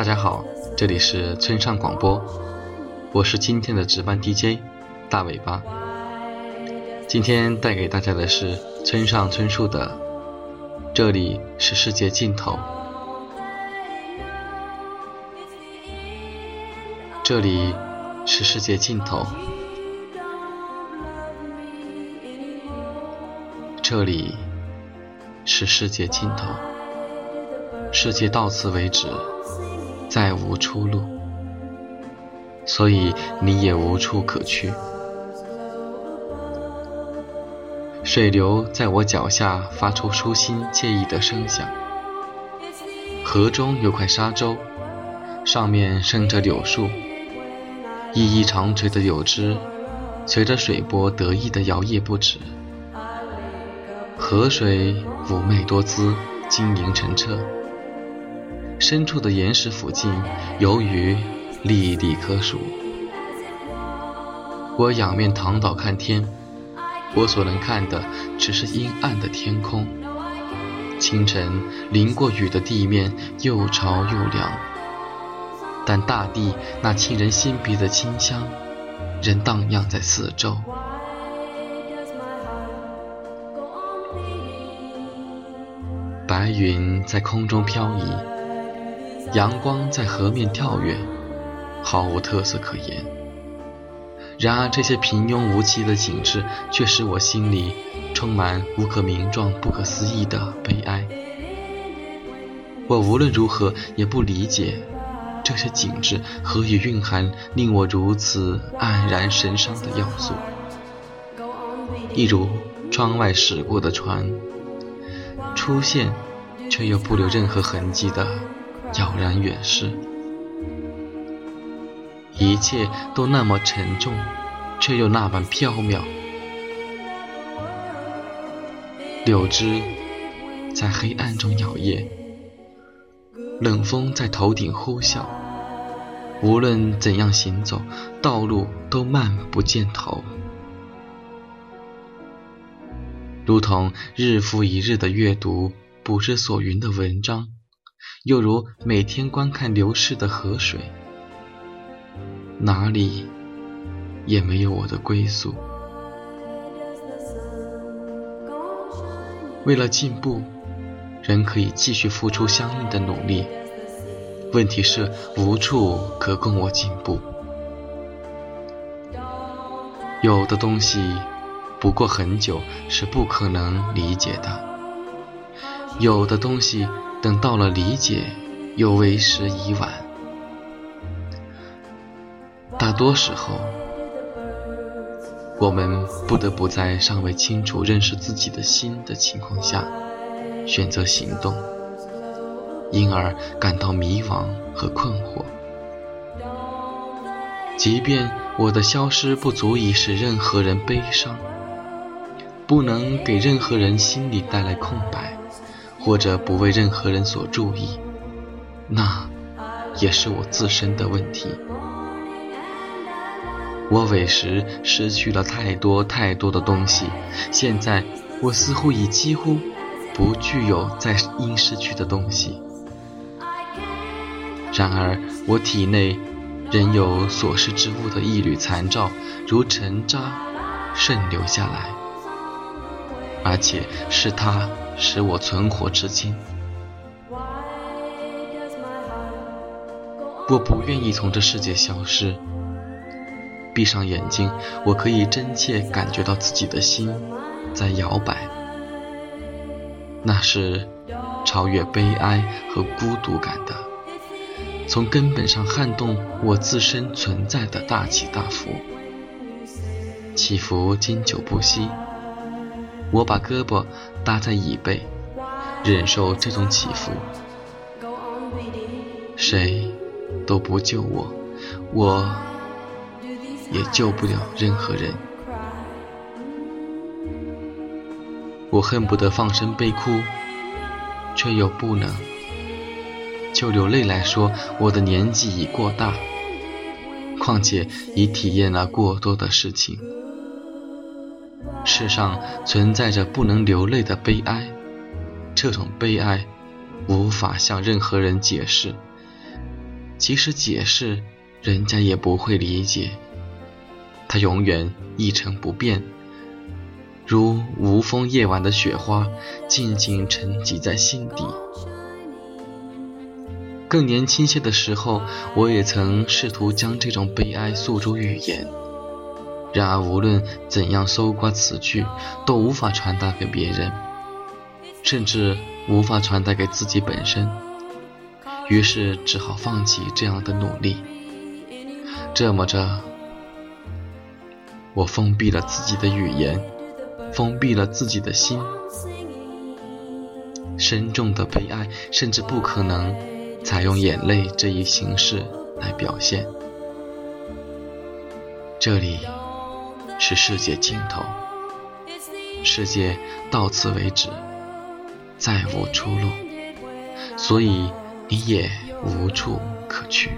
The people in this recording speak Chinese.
大家好，这里是村上广播，我是今天的值班 DJ 大尾巴。今天带给大家的是村上春树的《这里是世界尽头》，这里是世界尽头，这里是世界尽头，世界到此为止。再无出路，所以你也无处可去。水流在我脚下发出舒心惬意的声响。河中有块沙洲，上面生着柳树，一依长垂的柳枝随着水波得意地摇曳不止。河水妩媚多姿，晶莹澄澈。深处的岩石附近，有鱼历历可数。我仰面躺倒看天，我所能看的只是阴暗的天空。清晨淋过雨的地面又潮又凉，但大地那沁人心脾的清香仍荡漾在四周。白云在空中飘移。阳光在河面跳跃，毫无特色可言。然而，这些平庸无奇的景致却使我心里充满无可名状、不可思议的悲哀。我无论如何也不理解，这些景致何以蕴含令我如此黯然神伤的要素。一如窗外驶过的船，出现却又不留任何痕迹的。杳然远逝，一切都那么沉重，却又那般飘渺。柳枝在黑暗中摇曳，冷风在头顶呼啸。无论怎样行走，道路都漫不见头，如同日复一日的阅读不知所云的文章。又如每天观看流逝的河水，哪里也没有我的归宿。为了进步，人可以继续付出相应的努力。问题是无处可供我进步。有的东西不过很久是不可能理解的，有的东西。等到了理解，又为时已晚。大多时候，我们不得不在尚未清楚认识自己的心的情况下，选择行动，因而感到迷茫和困惑。即便我的消失不足以使任何人悲伤，不能给任何人心里带来空白。或者不为任何人所注意，那也是我自身的问题。我委实失去了太多太多的东西，现在我似乎已几乎不具有再应失去的东西。然而，我体内仍有所失之物的一缕残照，如尘渣渗流下来，而且是它。使我存活至今。我不愿意从这世界消失。闭上眼睛，我可以真切感觉到自己的心在摇摆，那是超越悲哀和孤独感的，从根本上撼动我自身存在的大起大伏，起伏经久不息。我把胳膊搭在椅背，忍受这种起伏。谁都不救我，我也救不了任何人。我恨不得放声悲哭，却又不能。就流泪来说，我的年纪已过大，况且已体验了过多的事情。世上存在着不能流泪的悲哀，这种悲哀无法向任何人解释，即使解释，人家也不会理解。它永远一成不变，如无风夜晚的雪花，静静沉积在心底。更年轻些的时候，我也曾试图将这种悲哀诉诸语言，然而无论怎样搜刮词句，都无法传达给别人，甚至无法传达给自己本身。于是只好放弃这样的努力。这么着，我封闭了自己的语言，封闭了自己的心，深重的悲哀甚至不可能。采用眼泪这一形式来表现，这里是世界尽头，世界到此为止，再无出路，所以你也无处可去。